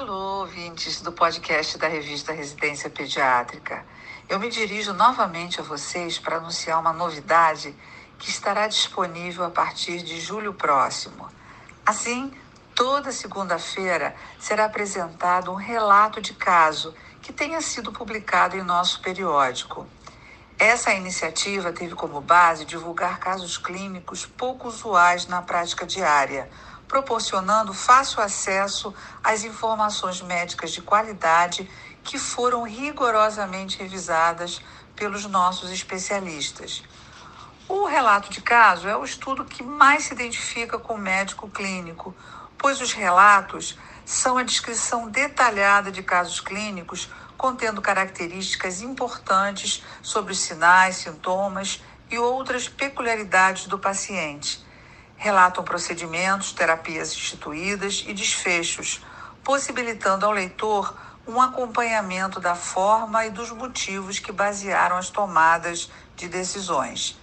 Alô, ouvintes do podcast da revista Residência Pediátrica. Eu me dirijo novamente a vocês para anunciar uma novidade que estará disponível a partir de julho próximo. Assim, toda segunda-feira será apresentado um relato de caso que tenha sido publicado em nosso periódico. Essa iniciativa teve como base divulgar casos clínicos pouco usuais na prática diária proporcionando fácil acesso às informações médicas de qualidade que foram rigorosamente revisadas pelos nossos especialistas. O relato de caso é o estudo que mais se identifica com o médico clínico, pois os relatos são a descrição detalhada de casos clínicos contendo características importantes sobre os sinais, sintomas e outras peculiaridades do paciente relatam procedimentos, terapias instituídas e desfechos, possibilitando ao leitor um acompanhamento da forma e dos motivos que basearam as tomadas de decisões.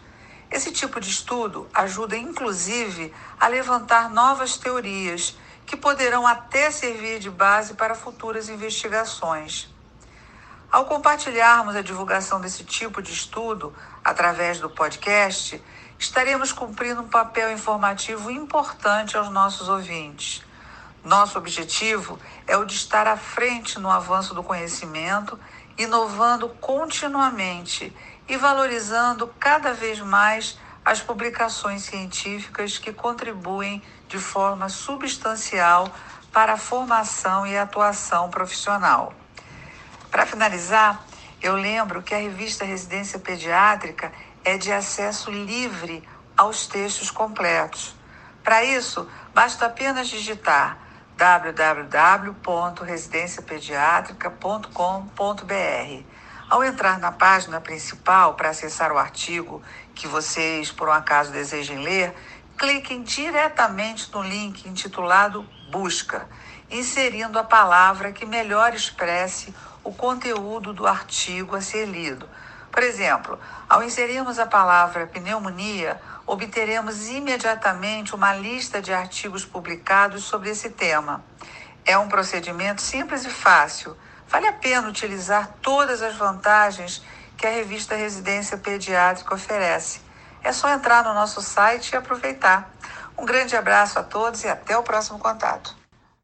Esse tipo de estudo ajuda, inclusive, a levantar novas teorias que poderão até servir de base para futuras investigações. Ao compartilharmos a divulgação desse tipo de estudo através do podcast, estaremos cumprindo um papel informativo importante aos nossos ouvintes. Nosso objetivo é o de estar à frente no avanço do conhecimento, inovando continuamente e valorizando cada vez mais as publicações científicas que contribuem de forma substancial para a formação e atuação profissional. Para finalizar, eu lembro que a revista Residência Pediátrica é de acesso livre aos textos completos. Para isso, basta apenas digitar www.residenciapediatrica.com.br. Ao entrar na página principal para acessar o artigo que vocês, por um acaso, desejem ler, cliquem diretamente no link intitulado Busca, inserindo a palavra que melhor expresse o conteúdo do artigo a ser lido por exemplo, ao inserirmos a palavra pneumonia, obteremos imediatamente uma lista de artigos publicados sobre esse tema. É um procedimento simples e fácil. Vale a pena utilizar todas as vantagens que a revista Residência Pediátrica oferece. É só entrar no nosso site e aproveitar. Um grande abraço a todos e até o próximo contato.